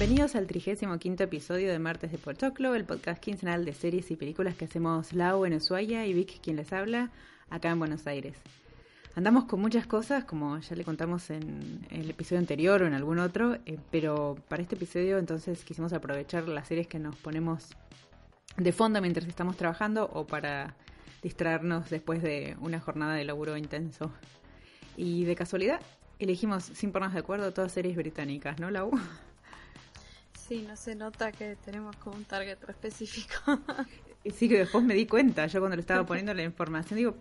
Bienvenidos al 35 episodio de Martes de Pochoclo, el podcast quincenal de series y películas que hacemos Lau en Ushuaia y Vic quien les habla acá en Buenos Aires. Andamos con muchas cosas, como ya le contamos en el episodio anterior o en algún otro, eh, pero para este episodio entonces quisimos aprovechar las series que nos ponemos de fondo mientras estamos trabajando o para distraernos después de una jornada de laburo intenso. Y de casualidad elegimos, sin ponernos de acuerdo, todas series británicas, ¿no, Lau? Sí, no se nota que tenemos como un target específico. Y Sí, que después me di cuenta, yo cuando le estaba poniendo la información, digo,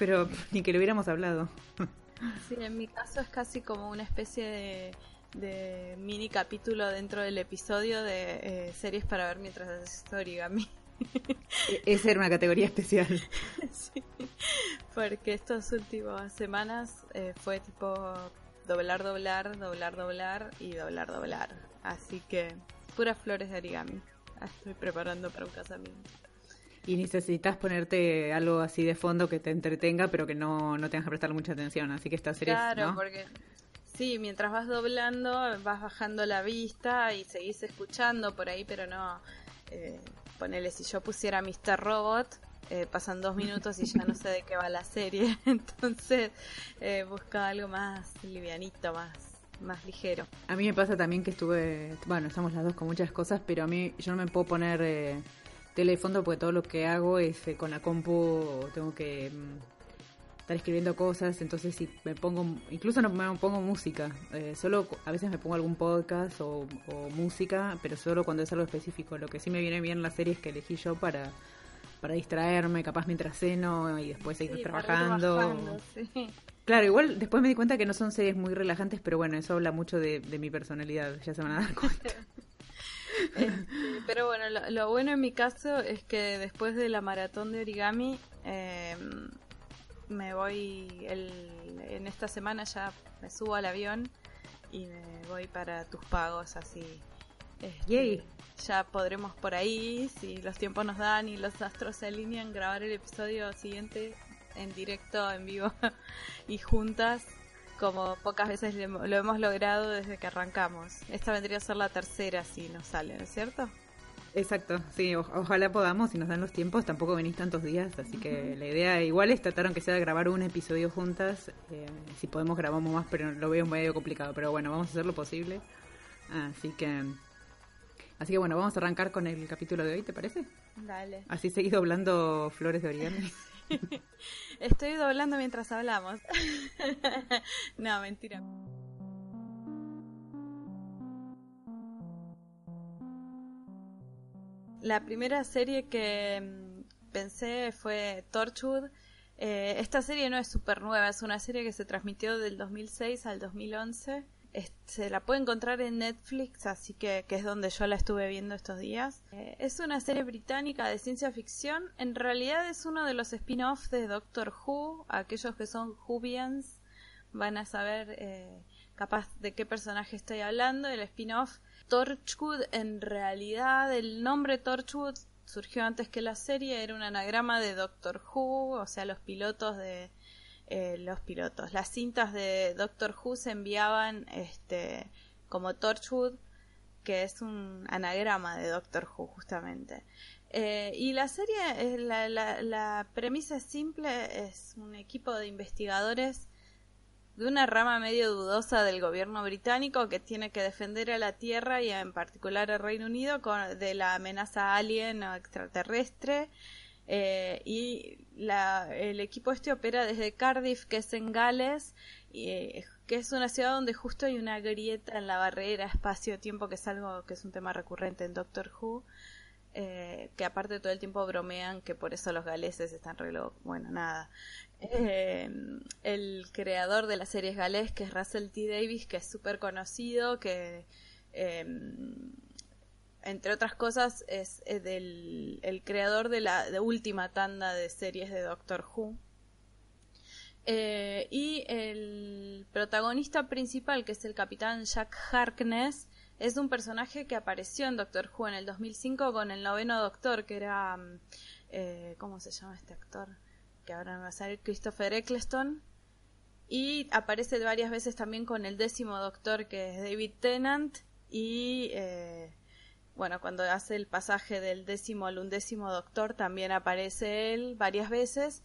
pero ni que lo hubiéramos hablado. sí, en mi caso es casi como una especie de, de mini capítulo dentro del episodio de eh, series para ver mientras haces origami. E- Esa era una categoría especial. sí, porque estas últimas semanas eh, fue tipo doblar, doblar, doblar, doblar y doblar, doblar. Así que puras flores de origami. La Estoy preparando para un casamiento. Y necesitas ponerte algo así de fondo que te entretenga, pero que no, no tengas que prestar mucha atención. Así que esta serie, Claro, ¿no? porque sí, mientras vas doblando, vas bajando la vista y seguís escuchando por ahí, pero no. Eh, ponele, si yo pusiera Mr. Robot, eh, pasan dos minutos y ya no sé de qué va la serie. Entonces, eh, busca algo más livianito, más, más ligero. A mí me pasa también que estuve, bueno, estamos las dos con muchas cosas, pero a mí yo no me puedo poner eh, tele de fondo porque todo lo que hago es eh, con la compu, tengo que mm, estar escribiendo cosas, entonces si me pongo, incluso no me pongo música, eh, solo a veces me pongo algún podcast o, o música, pero solo cuando es algo específico. Lo que sí me viene bien las series que elegí yo para para distraerme, capaz mientras ceno y después seguir Sí, trabajando. sí. Claro, igual después me di cuenta que no son series muy relajantes, pero bueno, eso habla mucho de, de mi personalidad, ya se van a dar cuenta. Este, pero bueno, lo, lo bueno en mi caso es que después de la maratón de origami, eh, me voy el- en esta semana ya me subo al avión y me voy para tus pagos así. este, Yay. Ya podremos por ahí, si los tiempos nos dan y los astros se alinean, grabar el episodio siguiente en directo, en vivo y juntas, como pocas veces lo hemos logrado desde que arrancamos. Esta vendría a ser la tercera si nos sale, ¿no es cierto? Exacto, sí, o- ojalá podamos, si nos dan los tiempos, tampoco venís tantos días, así que la idea igual es tratar aunque sea de grabar un episodio juntas, eh, si podemos grabamos más, pero lo veo medio complicado, pero bueno, vamos a hacer lo posible. Así que, así que bueno, vamos a arrancar con el capítulo de hoy, ¿te parece? Dale. Así seguís doblando flores de origami. Estoy doblando mientras hablamos. no, mentira. La primera serie que mm, pensé fue Torchwood. Eh, esta serie no es súper nueva, es una serie que se transmitió del 2006 al 2011. Es- se la puede encontrar en Netflix, así que, que es donde yo la estuve viendo estos días. Eh, es una serie británica de ciencia ficción. En realidad es uno de los spin-offs de Doctor Who. Aquellos que son Whovians van a saber eh, capaz de qué personaje estoy hablando. El spin-off Torchwood, en realidad el nombre Torchwood surgió antes que la serie, era un anagrama de Doctor Who, o sea, los pilotos de eh, los pilotos, las cintas de Doctor Who se enviaban este como Torchwood, que es un anagrama de Doctor Who justamente. Eh, y la serie, eh, la, la, premisa es simple, es un equipo de investigadores de una rama medio dudosa del gobierno británico que tiene que defender a la Tierra y en particular al Reino Unido con, de la amenaza alien o extraterrestre y el equipo este opera desde Cardiff, que es en Gales, y, que es una ciudad donde justo hay una grieta en la barrera espacio-tiempo, que es algo que es un tema recurrente en Doctor Who. Eh, que aparte todo el tiempo bromean que por eso los galeses están re Bueno, nada. Eh, el creador de las series galés, que es Russell T. Davis, que es súper conocido, que eh, entre otras cosas es, el creador de la última tanda de series de Doctor Who. y el protagonista principal, que es el capitán Jack Harkness, es un personaje que apareció en Doctor Who en el 2005 con el noveno Doctor, que era... Mm, eh, ¿Cómo se llama este actor? Que ahora me va a salir Christopher Eccleston. Y aparece varias veces también con el décimo Doctor, que es David Tennant. Y... Eh, bueno, cuando hace el pasaje del décimo al undécimo Doctor también aparece él varias veces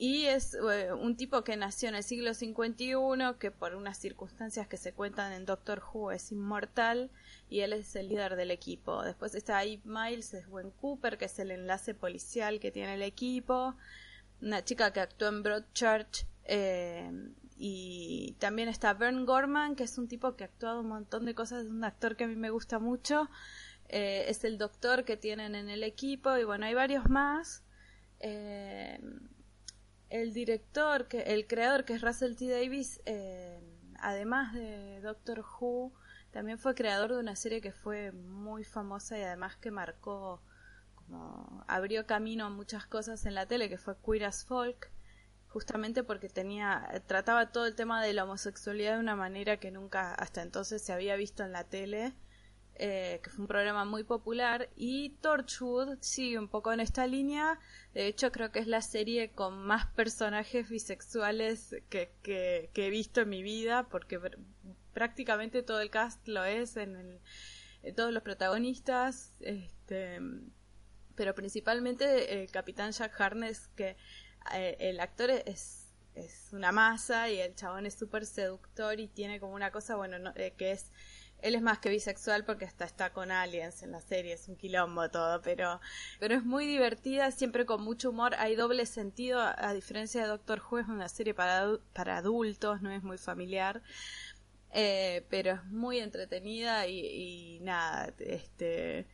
y es eh, un tipo que nació en el siglo 51, que por unas circunstancias que se cuentan en Doctor Who es inmortal y él es el líder del equipo. Después está Eve Miles, es Gwen Cooper, que es el enlace policial que tiene el equipo. Una chica que actuó en Broadchurch. Eh, y también está Vern Gorman, que es un tipo que ha actuado un montón de cosas, es un actor que a mí me gusta mucho. Eh, es el doctor que tienen en el equipo y bueno, hay varios más. Eh, el director, que, el creador, que es Russell T. Davis, eh, además de Doctor Who, también fue creador de una serie que fue muy famosa y además que marcó, como abrió camino a muchas cosas en la tele, que fue Queer as Folk, justamente porque tenía, trataba todo el tema de la homosexualidad de una manera que nunca hasta entonces se había visto en la tele eh, que fue un programa muy popular, y Torchwood sigue un poco en esta línea. De hecho, creo que es la serie con más personajes bisexuales que, que, he visto en mi vida, porque prácticamente todo el cast lo es, en, todos los protagonistas, este, pero principalmente el Capitán Jack Harness, que eh, el actor es es una masa y el chabón es súper seductor y tiene como una cosa, bueno, eh, que es él es más que bisexual porque hasta está con aliens en la serie, es un quilombo todo, pero, pero es muy divertida, siempre con mucho humor, hay doble sentido, a, diferencia de Doctor Who es una serie para, para adultos, no es muy familiar, eh, pero es muy entretenida y, y nada, este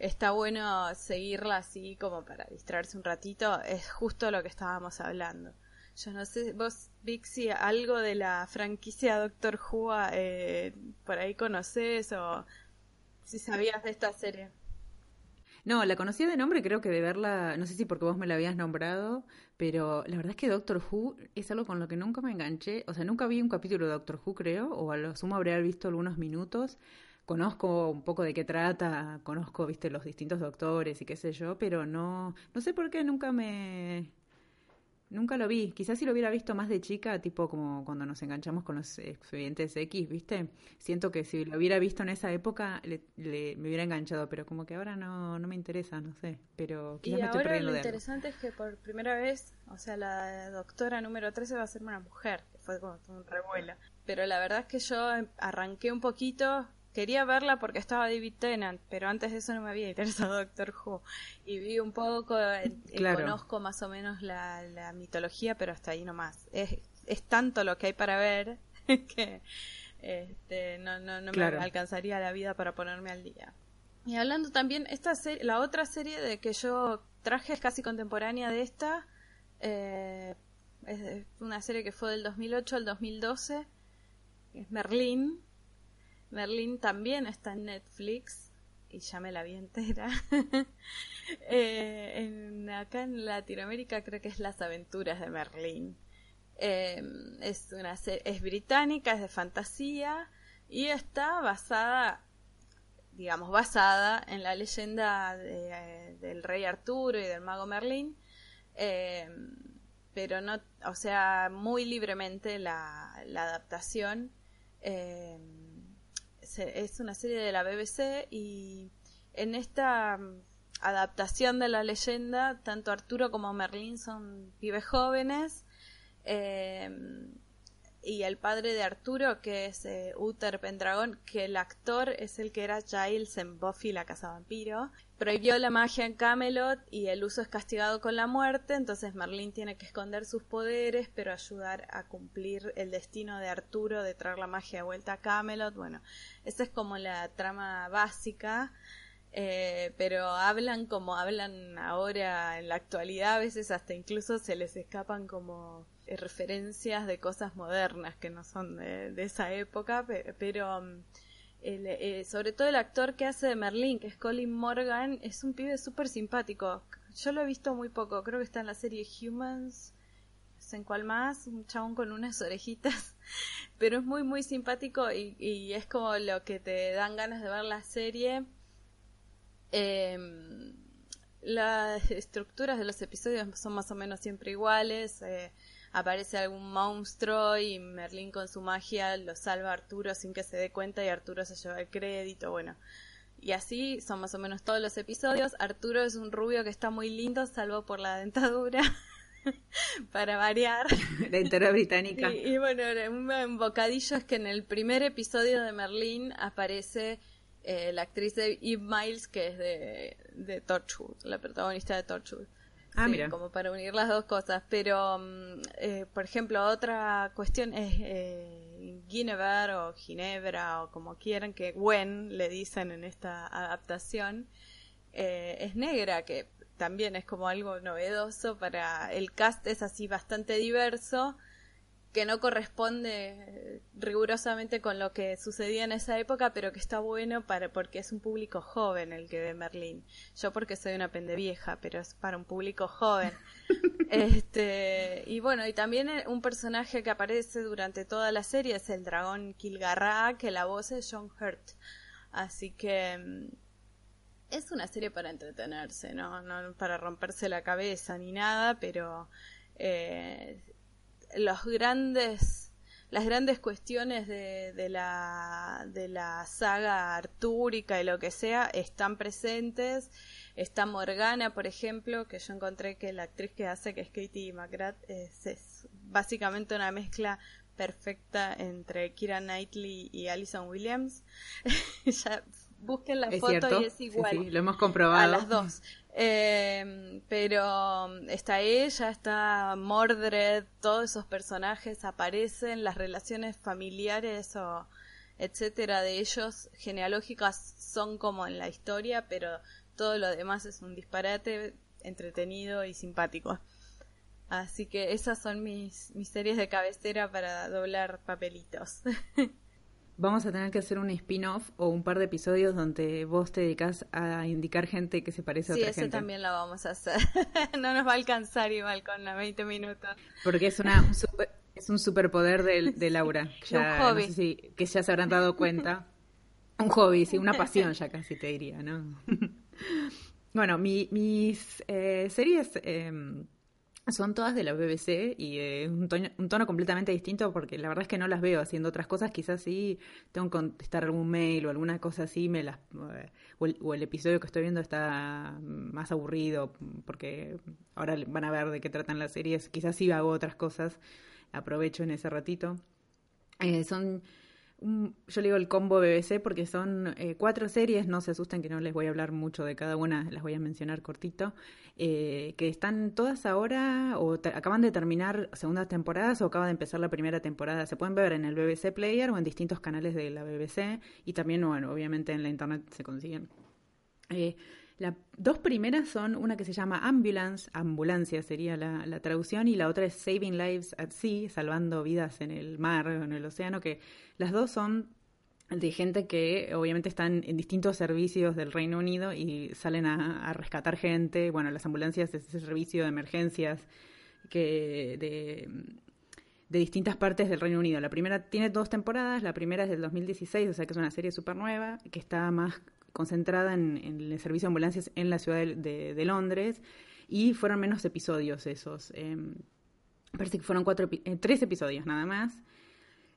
está bueno seguirla así como para distraerse un ratito, es justo lo que estábamos hablando. Yo no sé, vos, Vixi, algo de la franquicia Doctor Who eh, por ahí conoces o si sabías de esta serie. No, la conocía de nombre, creo que de verla, no sé si porque vos me la habías nombrado, pero la verdad es que Doctor Who es algo con lo que nunca me enganché. O sea, nunca vi un capítulo de Doctor Who, creo, o a lo sumo habría visto algunos minutos. Conozco un poco de qué trata, conozco, viste, los distintos doctores y qué sé yo, pero no, no sé por qué nunca me, Nunca lo vi. Quizás si lo hubiera visto más de chica, tipo como cuando nos enganchamos con los expedientes X, ¿viste? Siento que si lo hubiera visto en esa época, le, me hubiera enganchado, pero como que ahora no, no me interesa, no sé. Pero quizás y me estoy ahora lo interesante es que por primera vez, o sea, la doctora número 13 va a ser una mujer, que fue como un revuelo. Pero la verdad es que yo arranqué un poquito, quería verla porque estaba David Tennant, pero antes de eso no me había interesado Doctor Who. Y vi un poco, eh, conozco más o menos la, mitología, pero hasta ahí nomás. Es, es tanto lo que hay para ver que este, no, no, no me alcanzaría la vida para ponerme al día. Y hablando también, esta serie, la otra serie de que yo traje es casi contemporánea de esta. Eh, es una serie que fue del 2008 al 2012. Es Merlín Merlín también está en Netflix y ya me la vi entera. Eh, en, acá en Latinoamérica creo que es Las aventuras de Merlín. Em, es una es británica, es de fantasía y está basada, digamos, basada en la leyenda del rey Arturo y del mago Merlín. Em, pero no, o sea, muy libremente la, la adaptación. Es una serie de la BBC y en esta mm, adaptación de la leyenda, tanto Arturo como Merlín son pibes jóvenes. Em, y el padre de Arturo, que es eh, Uther Pendragon, que el actor es el que era Giles en Buffy la Casa Vampiro. Prohibió la magia en Camelot y el uso es castigado con la muerte, entonces Merlín tiene que esconder sus poderes, pero ayudar a cumplir el destino de Arturo de traer la magia de vuelta a Camelot. Bueno, esa es como la trama básica. Eh, pero hablan como hablan ahora en la actualidad, a veces hasta incluso se les escapan como eh, referencias de cosas modernas que no son de, esa época, pero mm, eh, sobre todo el actor que hace de Merlín, que es Colin Morgan, es un pibe súper simpático. Yo lo he visto muy poco, creo que está en la serie Humans, no sé en cuál más, un chabón con unas orejitas, pero es muy muy simpático y es como lo que te dan ganas de ver la serie. Em, las estructuras de los episodios son más o menos siempre iguales. Eh, aparece algún monstruo y Merlín con su magia lo salva a Arturo sin que se dé cuenta y Arturo se lleva el crédito, bueno. Y así son más o menos todos los episodios. Arturo es un rubio que está muy lindo, salvo por la dentadura. para variar. Dentadura británica. Y, bueno, un bocadillo es que en el primer episodio de Merlín aparece eh, la actriz de Eve Miles, que es de, de Torchwood, la protagonista de Torchwood. Ah, como para unir las dos cosas. Pero, mm, eh, por ejemplo, otra cuestión es eh, Guinevere o Ginebra o como quieran que Gwen le dicen en esta adaptación. Eh, es negra, que también es como algo novedoso para el cast, es así bastante diverso que no corresponde rigurosamente con lo que sucedía en esa época, pero que está bueno para porque es un público joven el que ve Merlín. Yo porque soy una pende vieja, pero es para un público joven. este, y bueno, y también eh, un personaje que aparece durante toda la serie es el dragón Kilgarra, que la voz es John Hurt. Así que mm, es una serie para entretenerse, ¿no? No para romperse la cabeza ni nada, pero eh, los grandes las grandes cuestiones de, de, la, de la saga artúrica y lo que sea están presentes. Está Morgana, por ejemplo, que yo encontré que la actriz que hace, que es Katie McGrath, es, básicamente una mezcla perfecta entre Kira Knightley y Alison Williams. busquen la foto y es igual. lo hemos comprobado. A las dos. Eh, pero está ella, está Mordred, todos esos personajes aparecen, las relaciones familiares o etcétera de ellos genealógicas son como en la historia, pero todo lo demás es un disparate entretenido y simpático. Así que esas son mis, mis series de cabecera para doblar papelitos. Vamos a tener que hacer un spin-off o un par de episodios donde vos te dedicas a indicar gente que se parece a otra gente. Sí, ese también lo vamos a hacer. no nos va a alcanzar igual con los 20 minutos. Porque es una un es un superpoder de, de Laura. un hobby. que ya se habrán dado cuenta. Un hobby, sí, una pasión ya casi te diría, ¿no? bueno, mi, mis eh, series... Eh, son todas de la BBC y eh, un, tono, completamente distinto porque la verdad es que no las veo haciendo otras cosas. Quizás sí tengo que contestar algún mail o alguna cosa así, me las, eh, o, el, episodio que estoy viendo está más aburrido porque ahora van a ver de qué tratan las series. Quizás sí hago otras cosas, aprovecho en ese ratito. Eh, son yo le digo el combo BBC porque son eh, cuatro series, no se asusten que no les voy a hablar mucho de cada una, las voy a mencionar cortito, eh, que están todas ahora o acaban de terminar segundas temporadas o acaba de empezar la primera temporada. Se pueden ver en el BBC Player o en distintos canales de la BBC y también, bueno, obviamente en la internet se consiguen. Eh, las dos primeras son una que se llama Ambulance, ambulancia sería la, traducción, y la otra es Saving Lives at Sea, salvando vidas en el mar o en el océano, que las dos son de gente que obviamente están en distintos servicios del Reino Unido y salen a, rescatar gente. Bueno, las ambulancias es ese servicio de emergencias que de, de distintas partes del Reino Unido. La primera tiene dos temporadas, la primera es del 2016, o sea que es una serie súper nueva, que está más concentrada en, el servicio de ambulancias en la ciudad de, Londres y fueron menos episodios esos. Em, parece que fueron cuatro, eh, tres episodios nada más.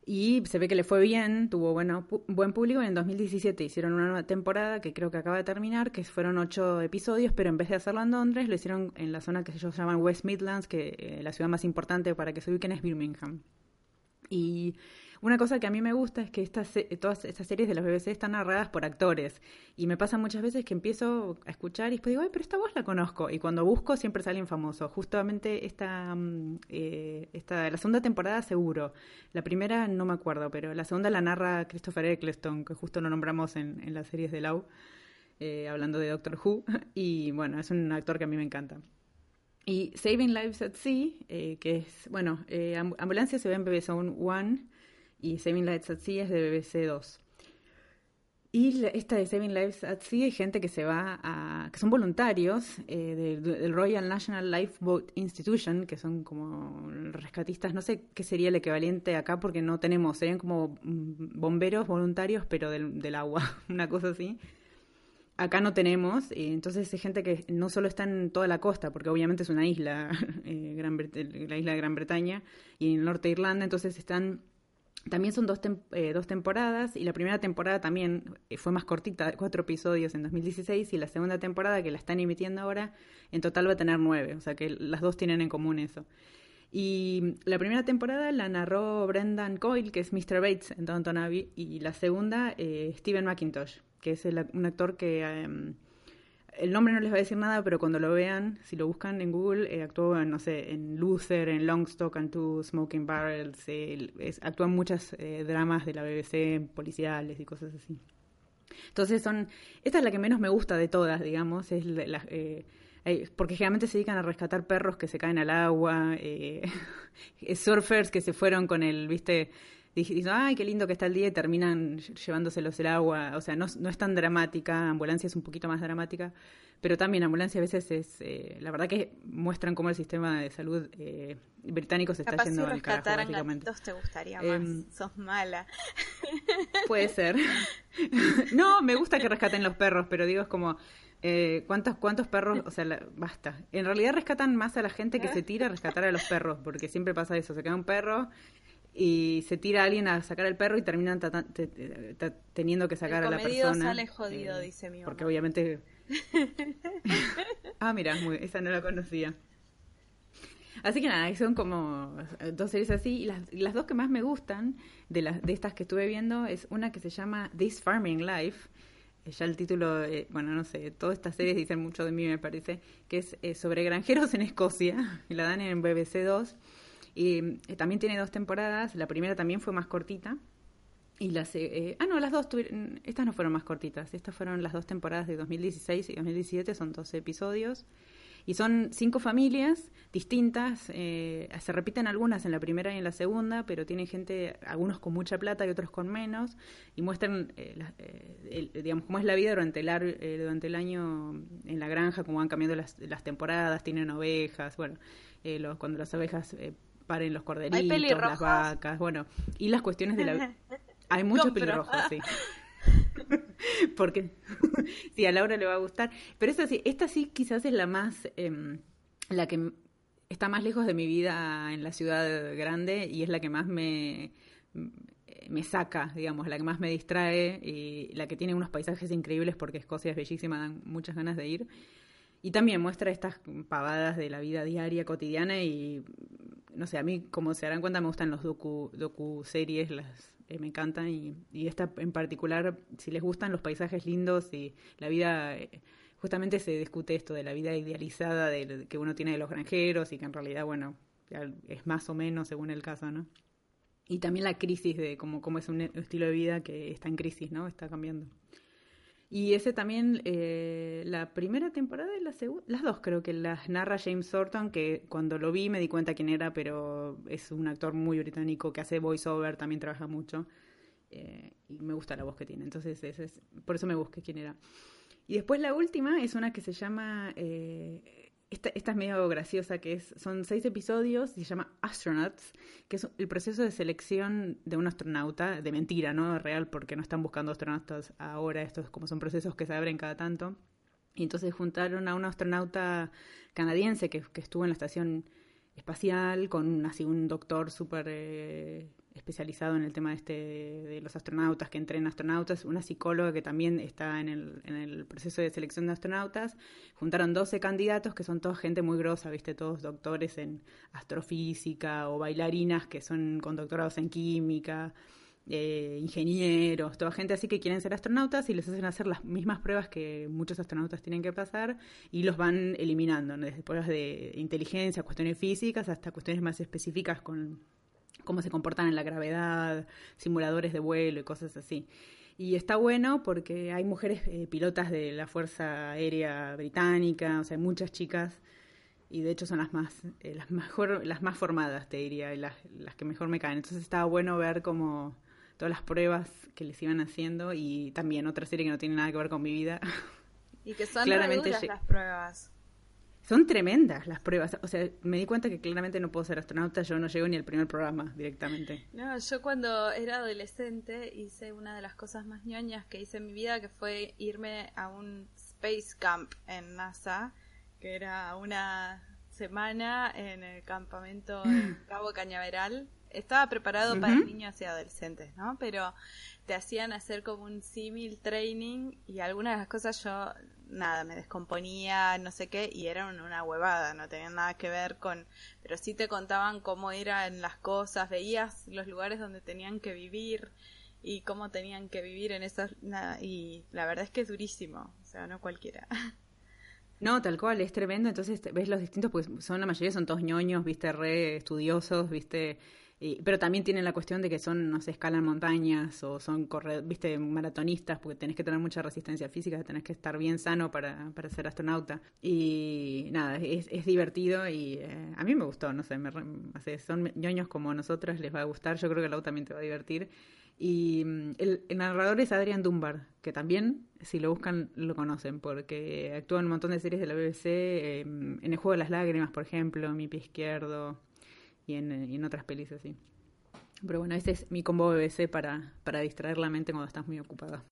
Y se ve que le fue bien, tuvo bueno, buen público. Y en 2017 hicieron una nueva temporada que creo que acaba de terminar, que fueron ocho episodios, pero en vez de hacerlo en Londres, lo hicieron en la zona que ellos llaman West Midlands, que eh, la ciudad más importante para que se ubiquen es Birmingham. Y una cosa que a mí me gusta es que estas, todas estas series de la BBC están narradas por actores. Y me pasa muchas veces que empiezo a escuchar y después digo, ay, pero esta voz la conozco. Y cuando busco siempre sale alguien famoso. Justamente esta, mm, eh, esta, la segunda temporada seguro. La primera no me acuerdo, pero la segunda la narra Christopher Eccleston, que justo lo nombramos en, en las series de Lau, eh, hablando de Doctor Who. Y bueno, es un actor que a mí me encanta. Y Saving Lives at Sea, eh, que es, bueno, Ambulancia se ve en BBC One y Saving Lives at Sea es de BBC 2. Y esta de Saving Lives at Sea hay gente que se va a. que son voluntarios eh, del, Royal National Lifeboat Institution, que son como rescatistas, no sé qué sería el equivalente acá porque no tenemos, serían como mm, bomberos voluntarios, pero del, del agua, una cosa así. Acá no tenemos, y entonces hay gente que no solo está en toda la costa, porque obviamente es una isla, eh, Gran la isla de Gran Bretaña, y en el norte de Irlanda, entonces están también son dos, eh, dos temporadas y la primera temporada también eh, fue más cortita, cuatro episodios en 2016 y la segunda temporada que la están emitiendo ahora en total va a tener nueve, o sea que las dos tienen en común eso. Y la primera temporada la narró Brendan Coyle, que es Mr. Bates en Downton Abbey, y la segunda eh, Steven McIntosh, que es un actor que... Em, el nombre no les va a decir nada, pero cuando lo vean, si lo buscan en Google, eh, actuó, no sé, en Luther, en Longstock and Two Smoking Barrels, eh, actúa en muchas eh, dramas de la BBC, policiales y cosas así. Entonces son, esta es la que menos me gusta de todas, digamos, es la, eh, porque generalmente se dedican a rescatar perros que se caen al agua, surfers que se fueron con el, viste, dije, ay, qué lindo que está el día y terminan llevándoselos el agua. O sea, no, no es tan dramática, ambulancia es un poquito más dramática, pero también ambulancia a veces es, eh, la verdad que muestran cómo el sistema de salud eh, británico se está yendo al carajo, básicamente. te gustaría más, em, sos mala. Puede ser. no, me gusta que rescaten los perros, pero digo, es como... Eh, ¿cuántos, ¿Cuántos perros? O sea, basta. En realidad rescatan más a la gente que se tira a rescatar a los perros, porque siempre pasa eso. Se queda un perro y se tira a alguien a sacar al perro y terminan teniendo que sacar a la persona. sale jodido, eh, dice mi mamá. Porque obviamente... ah, mira, esa no la conocía. Así que nada, son como dos series así. Y las, las dos que más me gustan de, las, de estas que estuve viendo es una que se llama This Farming Life. Eh, ya el título, eh, bueno, no sé, todas estas series dicen mucho de mí, me parece, que es sobre granjeros en Escocia. Y la dan en BBC 2 y eh, también tiene dos temporadas, la primera también fue más cortita. Y las, eh, ah, no, las dos, estas no fueron más cortitas, estas fueron las dos temporadas de 2016 y 2017, son 12 episodios. Y son cinco familias distintas, eh, se repiten algunas en la primera y en la segunda, pero tienen gente, algunos con mucha plata y otros con menos, y muestran, digamos, cómo es la vida durante el, durante el año en la granja, cómo van cambiando las, las temporadas, tienen ovejas, bueno, los, cuando las ovejas paren los corderitos, las vacas, bueno, y las cuestiones de la... Hay muchos pelirrojos, sí. Porque sí, a Laura le va a gustar. Pero esta sí, esta sí quizás es la más, em, la que está más lejos de mi vida en la ciudad grande y es la que más me, me saca, digamos, la que más me distrae y la que tiene unos paisajes increíbles porque Escocia es bellísima, dan muchas ganas de ir. Y también muestra estas pavadas de la vida diaria, cotidiana y no sé, a mí, como se darán cuenta, me gustan los docu, docu series, las eh, me encantan y, esta en particular, si les gustan los paisajes lindos y la vida, eh, justamente se discute esto de la vida idealizada de, que uno tiene de los granjeros y que en realidad, bueno, es más o menos según el caso, ¿no? Y también la crisis de cómo, cómo es un estilo de vida que está en crisis, ¿no? Está cambiando. Y ese también, eh, la primera temporada y la segunda, las dos creo que las narra James Thornton, que cuando lo vi me di cuenta quién era, pero es un actor muy británico que hace voiceover, también trabaja mucho. Eh, y me gusta la voz que tiene, entonces ese es, por eso me busqué quién era. Y después la última es una que se llama eh, esta, esta, es medio graciosa, que es, son seis episodios, se llama Astronauts, que es el proceso de selección de un astronauta, de mentira, ¿no? Real, porque no están buscando astronautas ahora, estos como son procesos que se abren cada tanto. Y entonces juntaron a un astronauta canadiense que, que estuvo en la estación espacial, con así un doctor súper eh, especializado en el tema este, de los astronautas, que entrena astronautas, una psicóloga que también está en el, en el proceso de selección de astronautas. Juntaron 12 candidatos que son toda gente muy grosa, ¿viste? Todos doctores en astrofísica o bailarinas que son con doctorados en química. Eh, ingenieros, toda gente así que quieren ser astronautas y les hacen hacer las mismas pruebas que muchos astronautas tienen que pasar y los van eliminando, desde pruebas de inteligencia, cuestiones físicas, hasta cuestiones más específicas con cómo se comportan en la gravedad, simuladores de vuelo y cosas así. Y está bueno porque hay mujeres eh, pilotas de la Fuerza Aérea Británica, o sea, hay muchas chicas y de hecho son las más eh, las mejor las más formadas, te diría, y las, las que mejor me caen. Entonces estaba bueno ver como todas las pruebas que les iban haciendo y también otra serie que no tiene nada que ver con mi vida. Y que son claramente las pruebas. Son tremendas las pruebas. O sea, me di cuenta que claramente no puedo ser astronauta, yo no llego ni al primer programa directamente. No, yo cuando era adolescente hice una de las cosas más ñoñas que hice en mi vida, que fue irme a un Space Camp en NASA, que era una semana en el campamento de Cabo Cañaveral. Estaba preparado para niños y adolescentes, ¿no? Pero te hacían hacer como un símil training y algunas de las cosas yo nada, me descomponía, no sé qué, y era una huevada, no tenían nada que ver con, pero sí te contaban cómo eran las cosas, veías los lugares donde tenían que vivir y cómo tenían que vivir en esos, y la verdad es que es durísimo, o sea, no cualquiera. No, tal cual, es tremendo, entonces ves los distintos, pues son la mayoría son todos ñoños, viste, re estudiosos, viste, pero también tienen la cuestión de que son, no sé, escalan montañas o son, corre, viste, maratonistas, porque tenés que tener mucha resistencia física, tenés que estar bien sano para, para ser astronauta. Y nada, es, es divertido y eh, a mí me gustó, no sé, me, son ñoños como nosotros, les va a gustar, yo creo que Lau también te va a divertir. Y mm, el, narrador es Adrian Dunbar, que también, si lo buscan, lo conocen, porque actúa en un montón de series de la BBC, em, en El Juego de las Lágrimas, por ejemplo, Mi Pie Izquierdo, y en, en otras pelis así. Pero bueno, ese es mi combo BBC para, para distraer la mente cuando estás muy ocupada.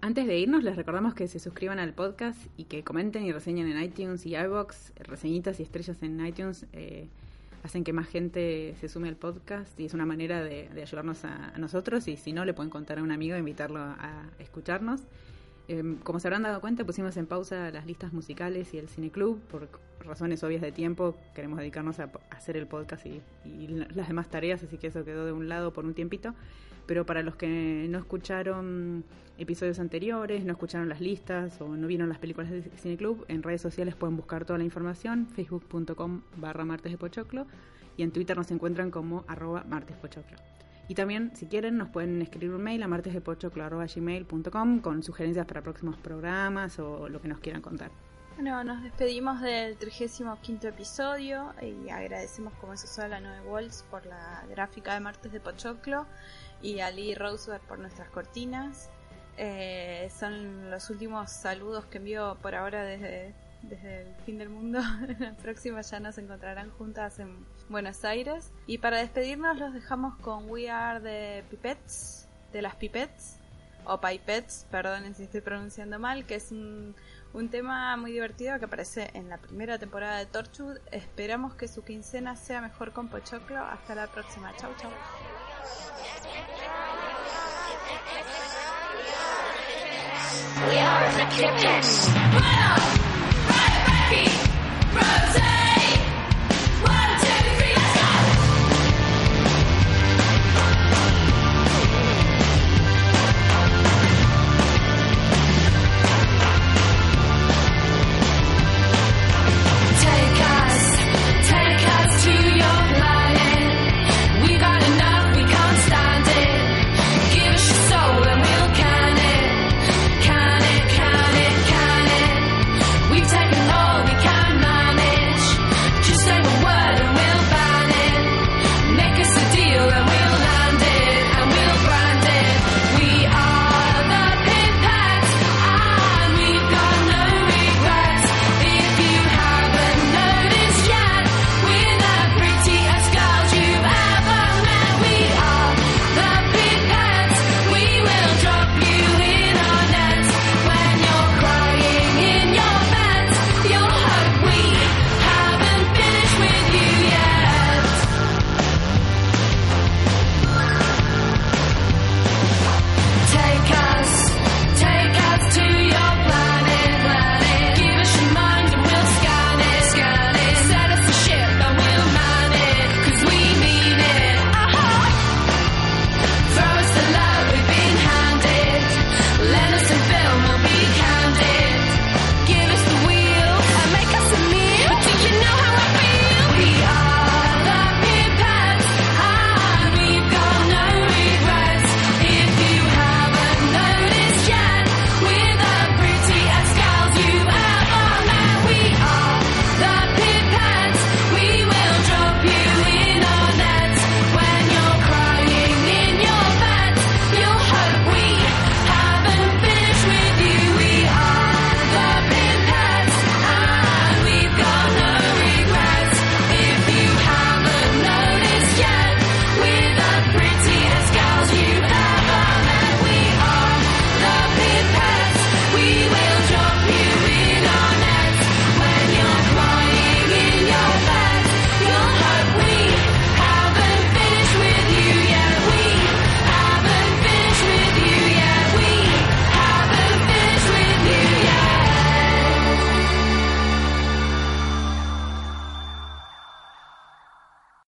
Antes de irnos, les recordamos que se suscriban al podcast y que comenten y reseñen en iTunes y iBox, reseñitas y estrellas en iTunes. Eh, hacen que más gente se sume al podcast y es una manera de, ayudarnos a, nosotros y si no le pueden contar a un amigo e invitarlo a escucharnos. Em, como se habrán dado cuenta, pusimos en pausa las listas musicales y el cine club por razones obvias de tiempo. Queremos dedicarnos a, hacer el podcast y, y, las demás tareas, así que eso quedó de un lado por un tiempito. Pero para los que no escucharon episodios anteriores, no escucharon las listas o no vieron las películas de Cine Club, en redes sociales pueden buscar toda la información, facebook.com barra martes de pochoclo y en Twitter nos encuentran como arroba martespochoclo. Y también, si quieren, nos pueden escribir un mail a martesdepochoclo.gmail.com con sugerencias para próximos programas o lo que nos quieran contar. Bueno, nos despedimos del 35 episodio y agradecemos como eso a la 9 Walls por la gráfica de Martes de Pochoclo y a Lee Roseberg por nuestras cortinas. Eh, son los últimos saludos que envío por ahora desde, desde el fin del mundo. la próxima ya nos encontrarán juntas en Buenos Aires. Y para despedirnos los dejamos con We Are the Pipettes, de las Pipettes, o Pipettes, perdonen si estoy pronunciando mal, que es un, un tema muy divertido que aparece en la primera temporada de Torchwood. Esperamos que su quincena sea mejor con Pochoclo. Hasta la próxima. Chau, chau.